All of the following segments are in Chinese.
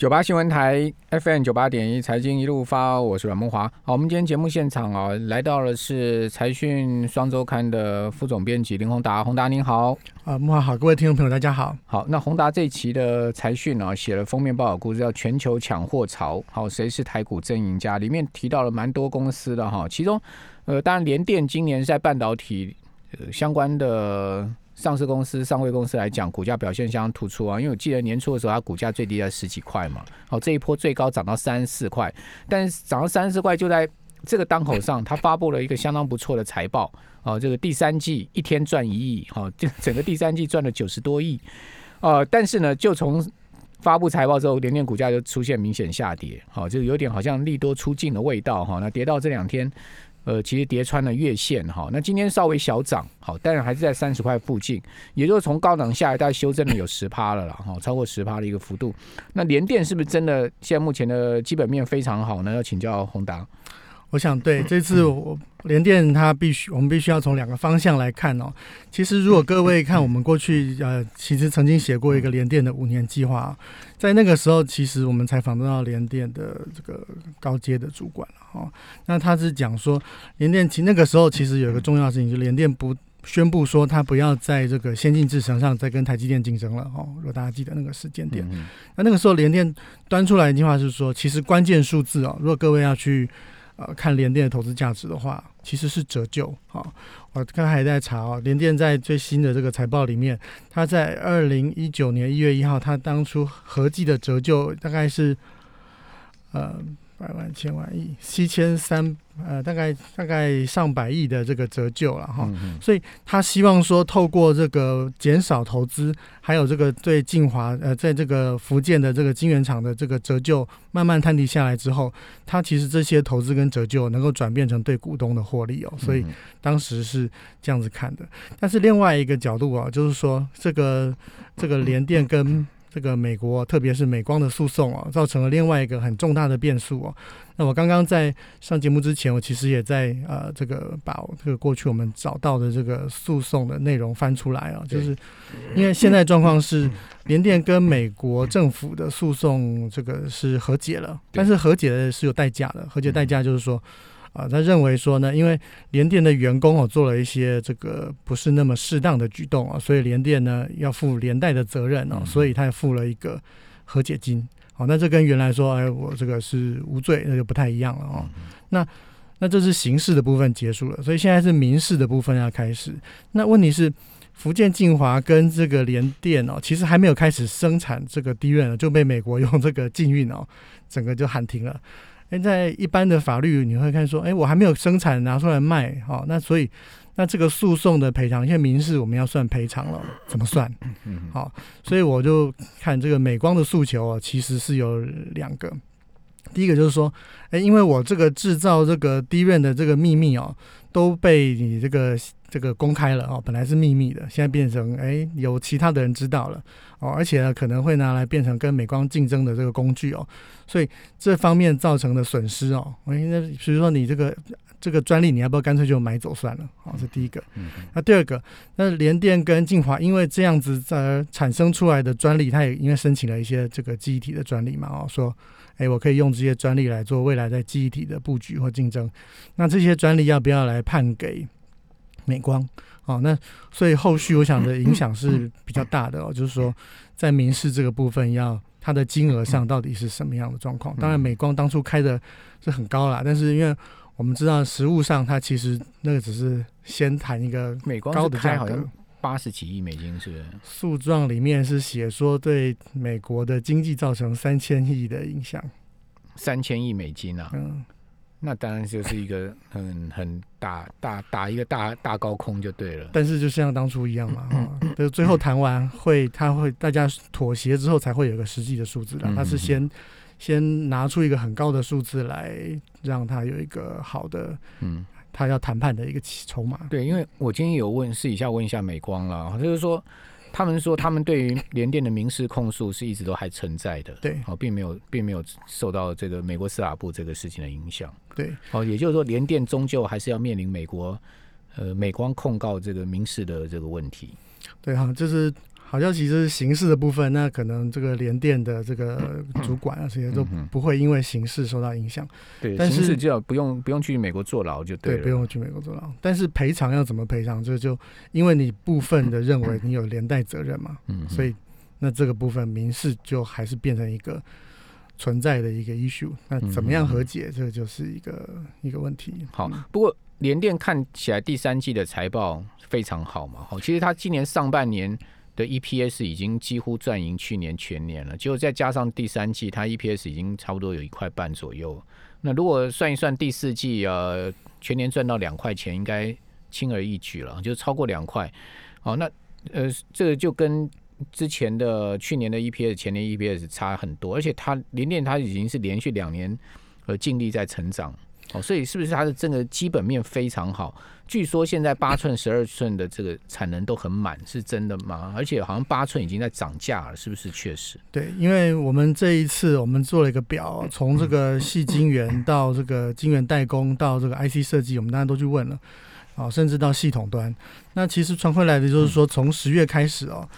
九八新闻台 FM 九八点一财经一路发，我是阮梦华。好，我们今天节目现场啊，来到了是财讯双周刊的副总编辑林宏达，宏达您好。啊，梦华好，各位听众朋友大家好。好，那宏达这一期的财讯呢，写了封面报道故事，叫全球抢货潮。好，谁是台股真赢家？里面提到了蛮多公司的哈，其中呃，当然联电今年在半导体呃相关的。上市公司、上位公司来讲，股价表现相当突出啊！因为我记得年初的时候，它股价最低在十几块嘛，好，这一波最高涨到三十四块，但是涨到三十四块，就在这个当口上，它发布了一个相当不错的财报哦，这个第三季一天赚一亿，好，就整个第三季赚了九十多亿，呃，但是呢，就从发布财报之后，联电股价就出现明显下跌，好，就有点好像利多出尽的味道哈，那跌到这两天。呃，其实叠穿了月线哈，那今天稍微小涨，好，但是还是在三十块附近，也就是从高档下一代修正了有十趴了啦，哈，超过十趴的一个幅度。那联电是不是真的现在目前的基本面非常好呢？要请教宏达。我想对这次我联电它必须，我们必须要从两个方向来看哦。其实如果各位看我们过去呃，其实曾经写过一个联电的五年计划，在那个时候其实我们采访到联电的这个高阶的主管了哈。那他是讲说联电其那个时候其实有一个重要事情，就联电不宣布说他不要在这个先进制程上再跟台积电竞争了哦。如果大家记得那个时间点，那那个时候联电端出来一句话是说，其实关键数字哦，如果各位要去。呃，看联电的投资价值的话，其实是折旧。啊，我刚才还在查哦，联电在最新的这个财报里面，它在二零一九年一月一号，它当初合计的折旧大概是，呃。百万、千万、亿、七千三，呃，大概大概上百亿的这个折旧了哈，所以他希望说，透过这个减少投资，还有这个对晋华呃，在这个福建的这个晶圆厂的这个折旧慢慢摊提下来之后，他其实这些投资跟折旧能够转变成对股东的获利哦，所以当时是这样子看的。但是另外一个角度啊，就是说这个这个联电跟这个美国，特别是美光的诉讼啊，造成了另外一个很重大的变数哦。那我刚刚在上节目之前，我其实也在呃，这个把这个过去我们找到的这个诉讼的内容翻出来啊，就是因为现在状况是联电跟美国政府的诉讼这个是和解了，但是和解的是有代价的，和解代价就是说。啊，他认为说呢，因为联电的员工哦做了一些这个不是那么适当的举动啊，所以联电呢要负连带的责任哦，所以他也付了一个和解金。好，那这跟原来说哎我这个是无罪，那就不太一样了哦。那那这是刑事的部分结束了，所以现在是民事的部分要开始。那问题是福建晋华跟这个联电哦，其实还没有开始生产这个低润就被美国用这个禁运哦，整个就喊停了。现在一般的法律你会看说，哎，我还没有生产拿出来卖，好，那所以那这个诉讼的赔偿，现在民事我们要算赔偿了，怎么算？好，所以我就看这个美光的诉求啊，其实是有两个，第一个就是说，哎，因为我这个制造这个低润的这个秘密哦，都被你这个。这个公开了哦，本来是秘密的，现在变成哎有其他的人知道了哦，而且呢可能会拿来变成跟美光竞争的这个工具哦，所以这方面造成的损失哦，我现在比如说你这个这个专利，你要不要干脆就买走算了？好，这第一个。那第二个，那联电跟晋华因为这样子而产生出来的专利，它也因为申请了一些这个记忆体的专利嘛哦，说哎我可以用这些专利来做未来在记忆体的布局或竞争，那这些专利要不要来判给？美光，哦，那所以后续我想的影响是比较大的哦，就是说在民事这个部分，要它的金额上到底是什么样的状况？当然，美光当初开的是很高啦，但是因为我们知道实物上，它其实那个只是先谈一个美光高的价格，八十几亿美金是不是？诉状里面是写说对美国的经济造成三千亿的影响，三千亿美金啊。嗯。那当然就是一个很 很打打打一个大大高空就对了，但是就像当初一样嘛，就最后谈完会，他会大家妥协之后才会有个实际的数字的，他是先先拿出一个很高的数字来让他有一个好的，嗯，他要谈判的一个筹码。对，因为我今天有问私底下问一下美光了，就是说。他们说，他们对于联电的民事控诉是一直都还存在的，对，哦，并没有，并没有受到这个美国司法部这个事情的影响，对，哦，也就是说，联电终究还是要面临美国，呃，美光控告这个民事的这个问题，对哈，就是好消息就是形式的部分，那可能这个联电的这个 主管啊这些都嗯不会因为形式受到影响。对，但是就要不用不用去美国坐牢就对，了。不用去美国坐牢。但是赔偿要怎么赔偿？这就因为你部分的认为你有连带责任嘛，嗯，嗯，所以那这个部分民事就还是变成一个存在的一个 issue。那怎么样和解？这个就是一个一个问题。好嗯，不过联电看起来第三季的财报非常好嘛，好，其实它今年上半年的 EPS 已经几乎赚赢去年全年了，结果再加上第三季，它 EPS 已经差不多有一块半左右。那如果算一算第四季，呃，全年赚到两块钱，应该轻而易举了，就超过两块。好，那呃，这个就跟之前的去年的 EPS、前年 EPS 差很多，而且它联电它已经是连续两年呃净利在成长。哦，所以是不是它的这个基本面非常好？据说现在八寸、十二寸的这个产能都很满，是真的吗？而且好像八寸已经在涨价了，是不是确实？对，因为我们这一次我们做了一个表，从这个细晶圆 到这个晶圆代工到这个 IC 设计，我们大家都去问了，啊，甚至到系统端。那其实传回来的就是说，从十月开始哦，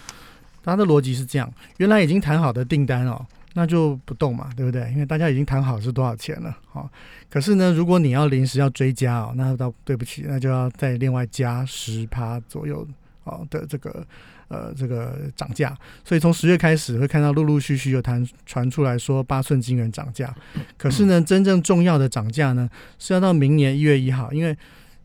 它的逻辑是这样：原来已经谈好的订单哦，那就不动嘛，对不对？因为大家已经谈好是多少钱了，好、可是呢，如果你要临时要追加哦，那倒对不起，那就要再另外加十趴左右哦的这个呃这个涨价。所以从十月开始会看到陆陆续续有谈传出来说八寸晶圆涨价，可是呢，真正重要的涨价呢是要到明年一月一号，因为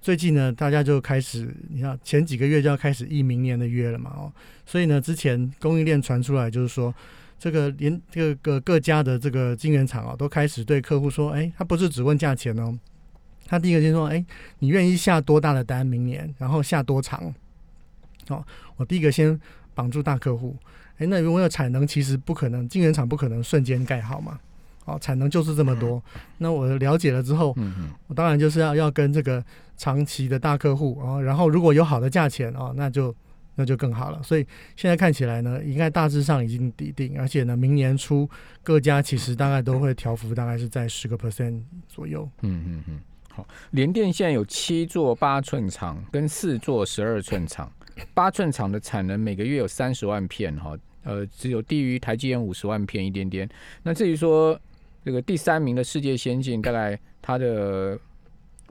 最近呢大家就开始，你看前几个月就要开始议明年的约了嘛哦，所以呢之前供应链传出来就是说。这个连这个各家的这个晶圆厂啊，都开始对客户说，哎，他不是只问价钱哦，他第一个先说，哎，你愿意下多大的单，明年，然后下多长？哦，我第一个先绑住大客户，哎，那如果有产能，其实不可能，晶圆厂不可能瞬间盖好嘛，哦，产能就是这么多，那我了解了之后，我当然就是要要跟这个长期的大客户啊、哦，然后如果有好的价钱哦，那就那就更好了。所以现在看起来呢，应该大致上已经底定，而且呢，明年初各家其实大概都会调幅，大概是在十个 percent 左右。嗯嗯嗯，好，联电现在有七座八寸厂跟四座十二寸厂，八寸厂的产能每个月有三十万片哈，呃，只有低于台积电五十万片一点点。那至于说这个第三名的世界先进，大概它的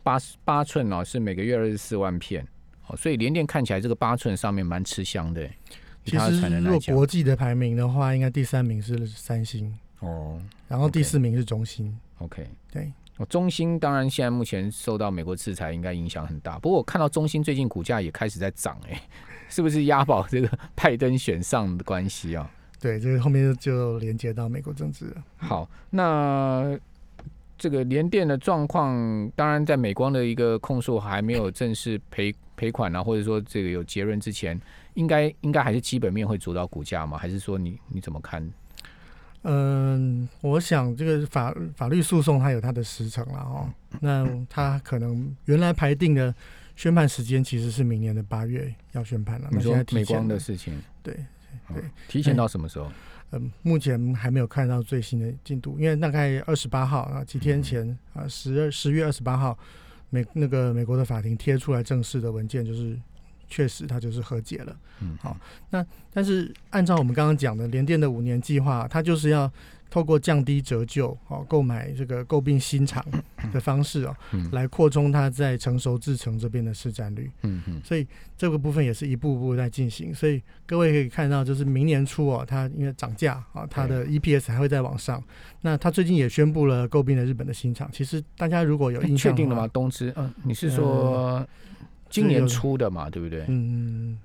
八八寸哦是每个月二十四万片，哦，所以联电看起来这个八寸上面蛮吃香的，以其实如果国际的排名的话，应该第三名是三星，哦然后第四名是中兴。，OK。对，哦，中兴当然现在目前受到美国制裁，应该影响很大。不过我看到中兴最近股价也开始在涨，哎，是不是押宝这个拜登选上的关系啊？对，这个后面就连接到美国政治了。好，那这个联电的状况，当然在美光的一个控诉还没有正式赔赔款啊，或者说这个有结论之前，应该应该还是基本面会主导股价吗？还是说你你怎么看？嗯，我想这个法法律诉讼它有它的时程了哦。那它可能原来排定的宣判时间其实是明年的八月要宣判了。你那现说美光的事情，对，哦对提前到什么时候？嗯，目前还没有看到最新的进度，因为大概二十八号啊，几天前啊，十二十月二十八号，美那个美国的法庭贴出来正式的文件，就是确实它就是和解了。嗯，好那但是按照我们刚刚讲的联电的五年计划，它就是要透过降低折旧哦，购买这个购并新厂的方式哦，嗯来扩充它在成熟制程这边的市占率。嗯嗯所以这个部分也是一步步在进行。所以各位可以看到，就是明年初哦，它因为涨价啊，它的 EPS 还会再往上。那它最近也宣布了购并了日本的新厂。其实大家如果有哎印象，确定了吗？？东芝，嗯、你是说今年初的嘛？对不对？嗯，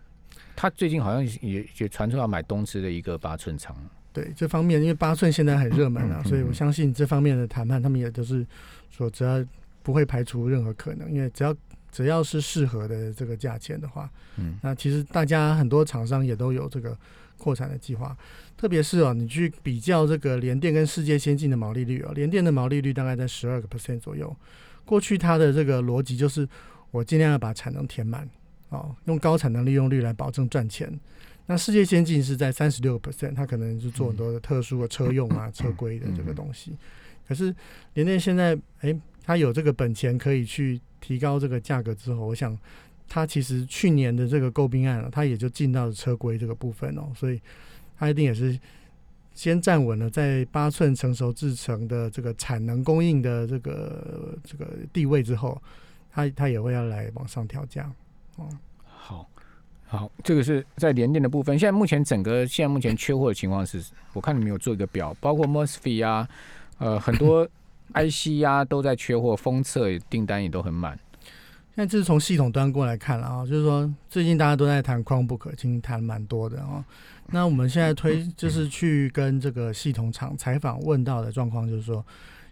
他最近好像也也传出要买东芝的一个八寸厂，对这方面，因为八寸现在很热门啊，所以我相信这方面的谈判，他们也都是说只要不会排除任何可能，因为只要只要是适合的这个价钱的话，嗯那其实大家很多厂商也都有这个扩产的计划，特别是哦，你去比较这个联电跟世界先进的毛利率哦，联电的毛利率大概在十二个 percent 左右。过去它的这个逻辑就是，我尽量要把产能填满，哦，用高产能利用率来保证赚钱。那世界先进是在三十六个 percent，它可能是做很多的特殊的车用啊、车规的这个东西。可是联电现在，诶，它有这个本钱可以去提高这个价格之后，我想它其实去年的这个购并案了，它也就进到了车规这个部分哦，所以它一定也是先站稳了在八寸成熟制成的这个产能供应的这个这个地位之后，它它也会要来往上调价哦。好，好，这个是在联电的部分。现在目前整个现在目前缺货的情况是，我看你们有做一个表，包括 mosfet 啊，呃，很多 IC 啊都在缺货，封测订单也都很满。现在这是从系统端过来看了啊，就是说最近大家都在谈 Chromebook，已经谈蛮多的啊。那我们现在推就是去跟这个系统厂采访问到的状况，就是说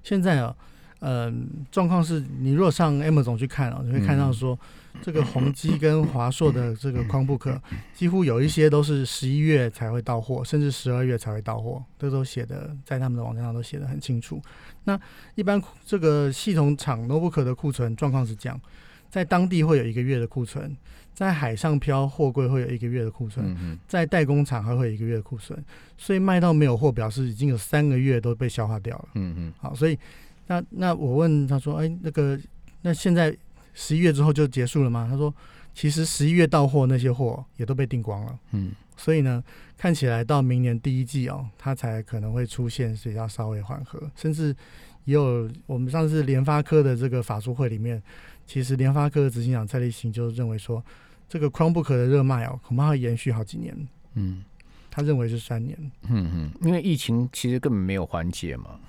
现在啊，嗯，状况是你如果上 M 总去看啊，你会看到说这个宏基跟华硕的这个 Chromebook，几乎有一些都是十一月才会到货，甚至十二月才会到货，这都写的在他们的网站上都写的很清楚。那一般这个系统厂 Notebook 的库存状况是这样。在当地会有一个月的库存，在海上漂货柜会有一个月的库存，在代工厂还会有一个月的库存，所以卖到没有货，表示已经有三个月都被消化掉了。嗯嗯，好，所以那那我问他说，哎，那个那现在十一月之后就结束了吗？他说，其实十一月到货那些货也都被订光了。嗯，所以呢，看起来到明年第一季哦，它才可能会出现比较稍微缓和，甚至也有我们上次联发科的这个法术会里面。其实联发科的执行长蔡立行就认为说，这个 Chromebook 的热卖哦，恐怕会延续好几年。嗯，他认为是三年。嗯嗯，因为疫情其实根本没有缓解嘛，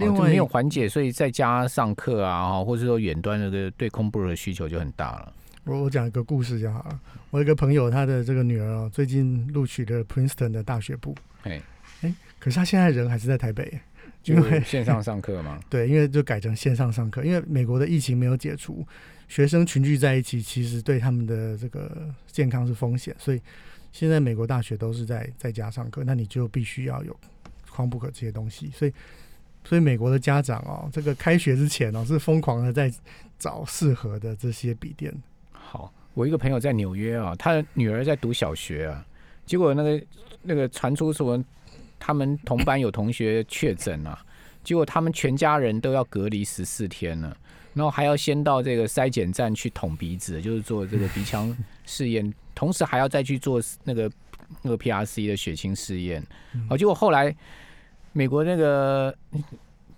另外没有缓解，所以在家上课啊，或者说远端那个对 Chromebook 的需求就很大了。我我讲一个故事就好了。我有一个朋友，他的这个女儿哦，最近录取了 Princeton 的大学部。哎哎，可是他现在人还是在台北。因为 线上上课嘛，对，因为就改成线上上课，因为美国的疫情没有解除，学生群聚在一起，其实对他们的这个健康是风险，所以现在美国大学都是在在家上课，那你就必须要有框不可这些东西，所以所以美国的家长哦，这个开学之前哦是疯狂的在找适合的这些笔电。好，我一个朋友在纽约啊，他的女儿在读小学啊，结果那个那个传出什么？他们同班有同学确诊了，结果他们全家人都要隔离十四天了，然后还要先到这个筛检站去捅鼻子，就是做这个鼻腔试验，同时还要再去做那个那个 P R C 的血清试验。哦，结果后来美国那个，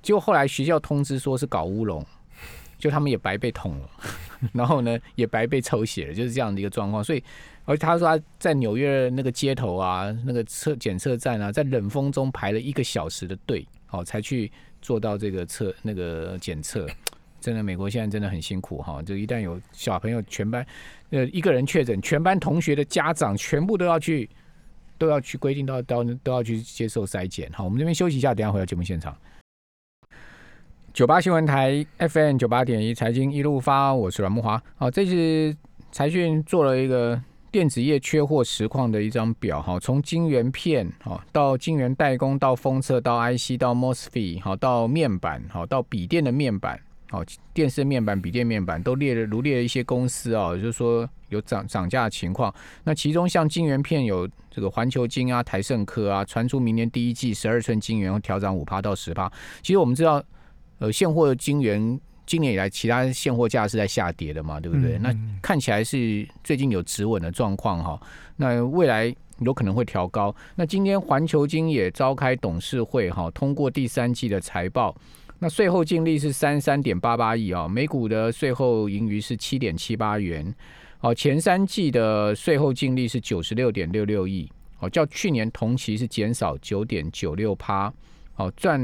就后来学校通知说是搞乌龙，就他们也白被捅了，然后呢也白被抽血了，就是这样的一个状况，所以。而他说他在纽约那个街头啊，那个测检测站啊，在冷风中排了一个小时的队，哦才去做到这个测那个检测。真的，美国现在真的很辛苦哈。就一旦有小朋友全班呃一个人确诊，全班同学的家长全部都要去都要去规定到都都要去接受筛检。好，我们这边休息一下，等下回到节目现场。九八新闻台 FM 九八点一财经一路发，我是阮木华。好，这次财讯做了一个。电子业缺货实况的一张表，哈，从晶圆片，哈，到晶圆代工，到封测，到 IC，到 mosfet，好，到面板，好，到笔电的面板，好，电视面板、笔电面板都列了，如列了一些公司啊，就是说有涨涨价的情况。那其中像晶圆片有这个环球晶啊、台盛科啊，传出明年第一季十二寸晶圆会调涨五趴到十趴。其实我们知道，呃，现货的晶圆。今年以来，其他现货价是在下跌的嘛，对不对？那看起来是最近有止稳的状况哈。那未来有可能会调高。那今天环球金也召开董事会哈，通过第三季的财报。那税后净利是三三点八八亿啊，每股的税后盈余是七点七八元。哦，前三季的税后净利是九十六点六六亿，哦，较去年同期是减少九点九六趴。哦，赚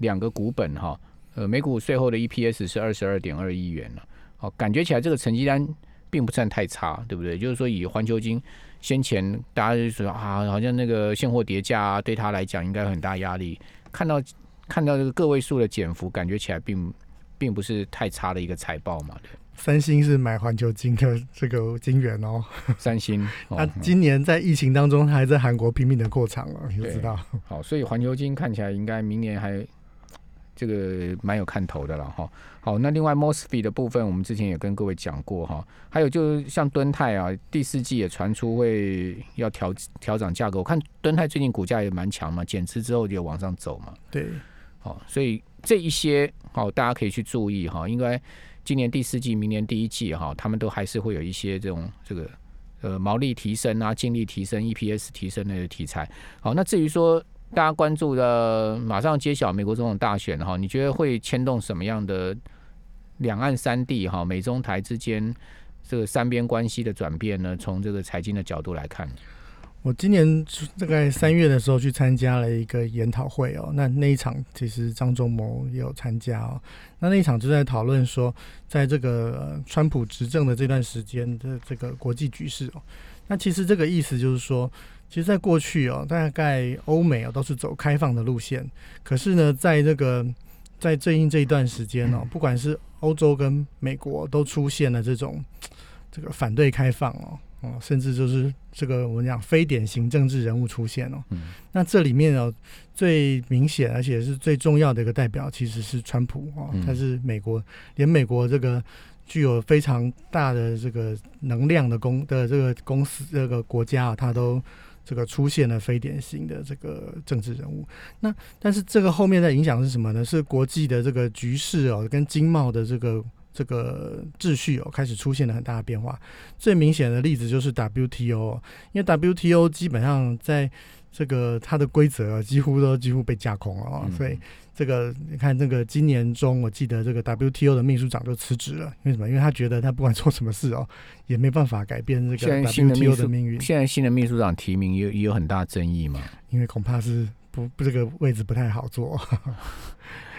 两个股本哈。呃，每股税后的 EPS 是二十二点二亿元了，哦，感觉起来这个成绩单并不算太差，对不对？就是说以环球金先前大家就说啊，好像那个现货叠加对他来讲应该很大压力，看到看到这个个位数的减幅，感觉起来并并不是太差的一个财报嘛，对。三星是买环球金的这个金元哦，三星，他今年在疫情当中还在韩国拼命的扩厂了，你知道。好，所以环球金看起来应该明年还。这个蛮有看头的了哈。好，那另外 mosfet 的部分，我们之前也跟各位讲过哈。还有就是像敦泰啊，第四季也传出会要调调涨价格。我看敦泰最近股价也蛮强嘛，减持之后就往上走嘛。对，好，所以这一些好，大家可以去注意哈。应该今年第四季、明年第一季哈，他们都还是会有一些这种这个呃毛利提升啊、净利提升、EPS 提升的题材。好，那至于说大家关注的马上揭晓美国总统大选哈，你觉得会牵动什么样的两岸三地哈、美中台之间这个三边关系的转变呢？从这个财经的角度来看，我今年大概三月的时候去参加了一个研讨会哦，那那一场其实张忠谋也有参加哦。那那一场就在讨论说，在这个呃川普执政的这段时间的这个国际局势哦，那其实这个意思就是说，其实在过去哦，大概欧美哦都是走开放的路线，可是呢，在这个在最近这一段时间哦，不管是欧洲跟美国都出现了这种这个反对开放哦。哦，甚至就是这个我们讲非典型政治人物出现哦。嗯，那这里面哦最明显而且是最重要的一个代表其实是川普哦，他是美国连美国这个具有非常大的这个能量的公的这个公司这个国家啊，他都这个出现了非典型的这个政治人物。那但是这个后面的影响是什么呢？是国际的这个局势哦，跟经贸的这个。这个秩序哦开始出现了很大的变化，最明显的例子就是 WTO，因为 WTO 基本上在这个它的规则几乎都几乎被架空了啊，所以这个你看这个今年中，我记得这个 WTO 的秘书长就辞职了，因为什么？因为他觉得他不管做什么事哦，也没办法改变这个 WTO 的命运。现在新的秘书长提名也也有很大争议嘛，因为恐怕是不不这个位置不太好做。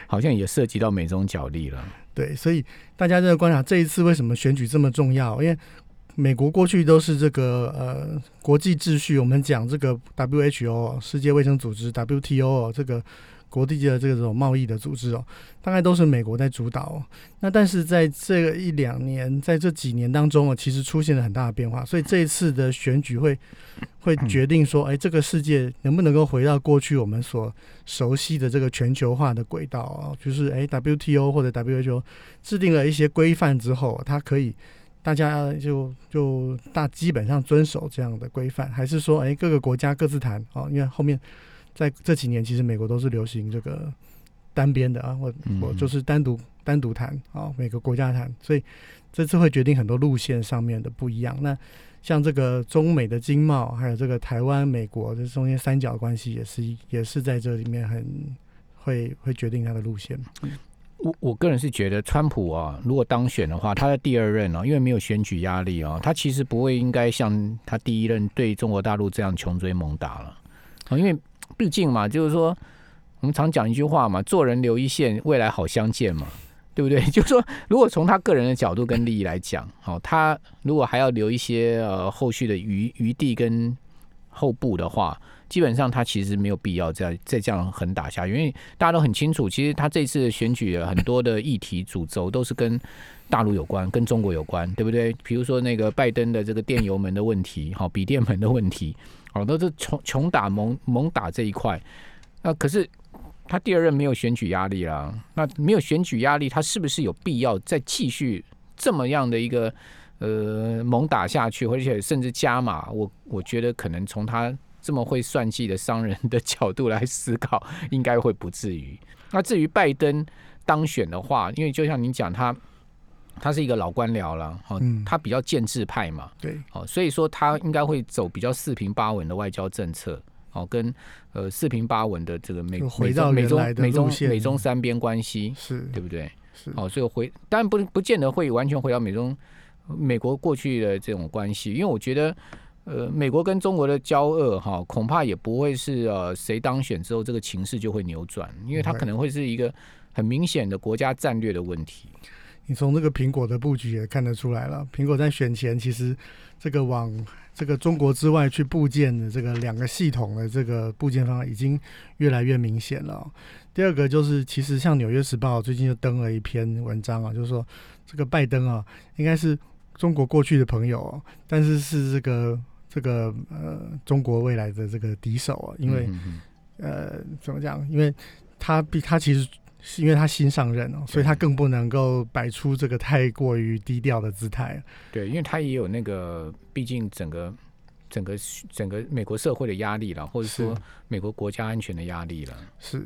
好像也涉及到美中角力了。对，所以大家在观察这一次为什么选举这么重要？因为美国过去都是这个呃国际秩序，我们讲这个 WHO 世界卫生组织 WTO 这个。国际的这种贸易的组织哦，大概都是美国在主导。那但是在这个一两年，在这几年当中哦，其实出现了很大的变化。所以这一次的选举会 会决定说，哎，这个世界能不能够回到过去我们所熟悉的这个全球化的轨道啊？就是哎，WTO 或者 WHO 制定了一些规范之后，它可以大家就就大基本上遵守这样的规范，还是说哎，各个国家各自谈哦？因为后面。在这几年，其实美国都是流行这个单边的啊，我我就是单独单独谈啊，每个国家谈，所以这次会决定很多路线上面的不一样。那像这个中美的经贸，还有这个台湾、美国这中间三角关系，也是也是在这里面很会会决定它的路线。我我个人是觉得，川普啊，如果当选的话，他的第二任啊，因为没有选举压力啊，他其实不会应该像他第一任对中国大陆这样穷追猛打了啊，因为。毕竟嘛，就是说，我们常讲一句话嘛，做人留一线，未来好相见嘛，对不对？就是说，如果从他个人的角度跟利益来讲，好，他如果还要留一些呃后续的余余地跟后部的话，基本上他其实没有必要再再这样横打下，因为大家都很清楚，其实他这次选举很多的议题主轴都是跟大陆有关，跟中国有关，对不对？比如说那个拜登的这个电油门的问题，好，笔电门的问题。好，都是穷穷打猛猛打这一块，那可是他第二任没有选举压力啦，那没有选举压力，他是不是有必要再继续这么样的一个呃猛打下去，而且甚至加码？我我觉得可能从他这么会算计的商人的角度来思考，应该会不至于。那至于拜登当选的话，因为就像您讲他。他是一个老官僚了，哦，他比较建制派嘛，对，哦，所以说他应该会走比较四平八稳的外交政策，哦，跟呃四平八稳的这个美美中美中美中美中三边关系，是对不对？是，哦，所以回当然不不见得会完全回到美中美国过去的这种关系，因为我觉得呃美国跟中国的交恶哈，恐怕也不会是呃谁当选之后这个情势就会扭转，因为它可能会是一个很明显的国家战略的问题。你从这个苹果的布局也看得出来了，苹果在选前其实这个往这个中国之外去部件的这个两个系统的这个部件方案已经越来越明显了。第二个就是，其实像《纽约时报》最近就登了一篇文章啊，就是说这个拜登啊，应该是中国过去的朋友，但是是这个这个呃中国未来的这个敌手啊，因为呃怎么讲？因为他比他其实。是因为他新上任哦，所以他更不能够摆出这个太过于低调的姿态。对，因为他也有那个，毕竟整个整个整个美国社会的压力了，或者说美国国家安全的压力了。是。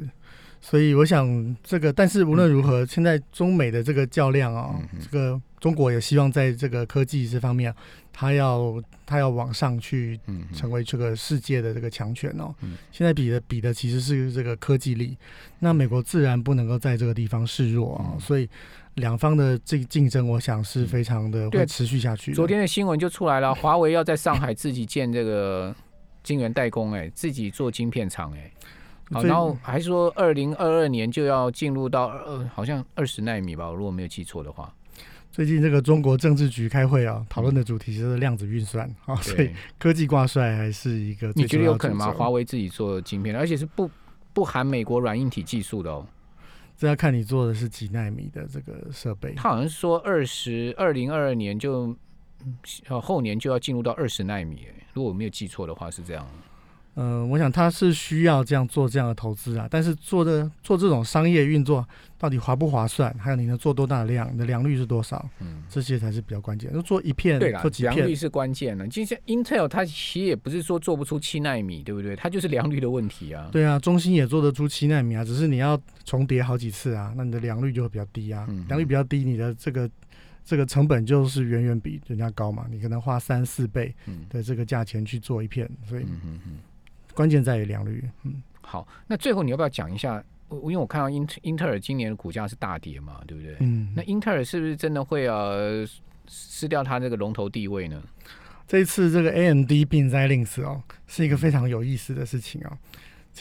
所以我想这个，但是无论如何，现在中美的这个较量啊、嗯嗯这个中国也希望在这个科技这方面，它要它要往上去嗯，嗯成为这个世界的这个强权哦。嗯现在比的比的其实是这个科技力，那美国自然不能够在这个地方示弱啊、嗯所以两方的这竞争，我想是非常的对会持续下去。昨天的新闻就出来了，华为要在上海自己建这个晶圆代工，哎，自己做晶片厂，哎。好，然后还说二零二二年就要进入到呃，好像二十纳米吧，我如果没有记错的话。最近这个中国政治局开会啊，讨论的主题就是量子运算啊，所以对，科技挂帅还是一个你觉得有可能吗？华为自己做晶片，而且是不不含美国软硬体技术的哦。这要看你做的是几纳米的这个设备。他好像是说二十二零二二年就后年就要进入到二十纳米，哎如果我没有记错的话是这样。嗯、我想他是需要这样做这样的投资啊，但是做的做这种商业运作到底划不划算，还有你能做多大的量，你的良率是多少，嗯，这些才是比较关键。就做一片对啦做，几片，良率是关键了。就像 Intel 它其实也不是说做不出七纳米，对不对？它就是良率的问题啊。对啊，中芯也做得出七纳米啊，只是你要重叠好几次啊，那你的良率就会比较低啊。嗯良率比较低，你的这个这个成本就是远远比人家高嘛，你可能花三四倍嗯的这个价钱去做一片，所以嗯嗯嗯。关键在于良率。嗯，好，那最后你要不要讲一下？我因为我看到英特英特尔今年的股价是大跌嘛，对不对？嗯那英特尔是不是真的会呃失掉它这个龙头地位呢？这一次这个 AMD 并 Xilinx 哦，是一个非常有意思的事情哦。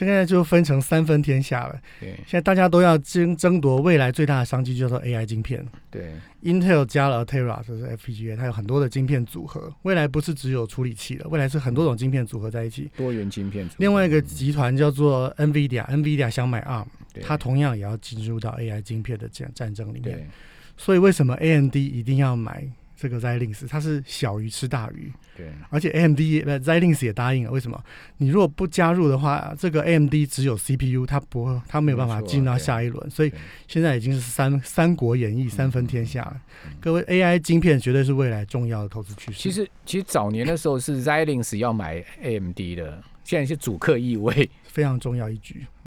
现在就分成三分天下了。对现在大家都要争争夺未来最大的商机，叫做 AI 晶片。对，Intel 加了 Altera，就是 FPGA，它有很多的晶片组合。未来不是只有处理器了，未来是很多种晶片组合在一起。多元晶片组合。另外一个集团叫做 NVIDIA，NVIDIA 想买 ARM，它同样也要进入到 AI 晶片的战战争里面。对所以为什么 AMD 一定要买这个 Xilinx？它是小鱼吃大鱼。对而且 AMD 呃 Xilinx 也答应了，为什么？你如果不加入的话，这个 AMD 只有 CPU，它不会，它没有办法进到下一轮，所以对现在已经是三三国演义，三分天下了。嗯各位，AI 晶片绝对是未来重要的投资趋势。其实其实早年的时候是 Xilinx 要买 AMD 的，现在是主客意味。非常重要一局。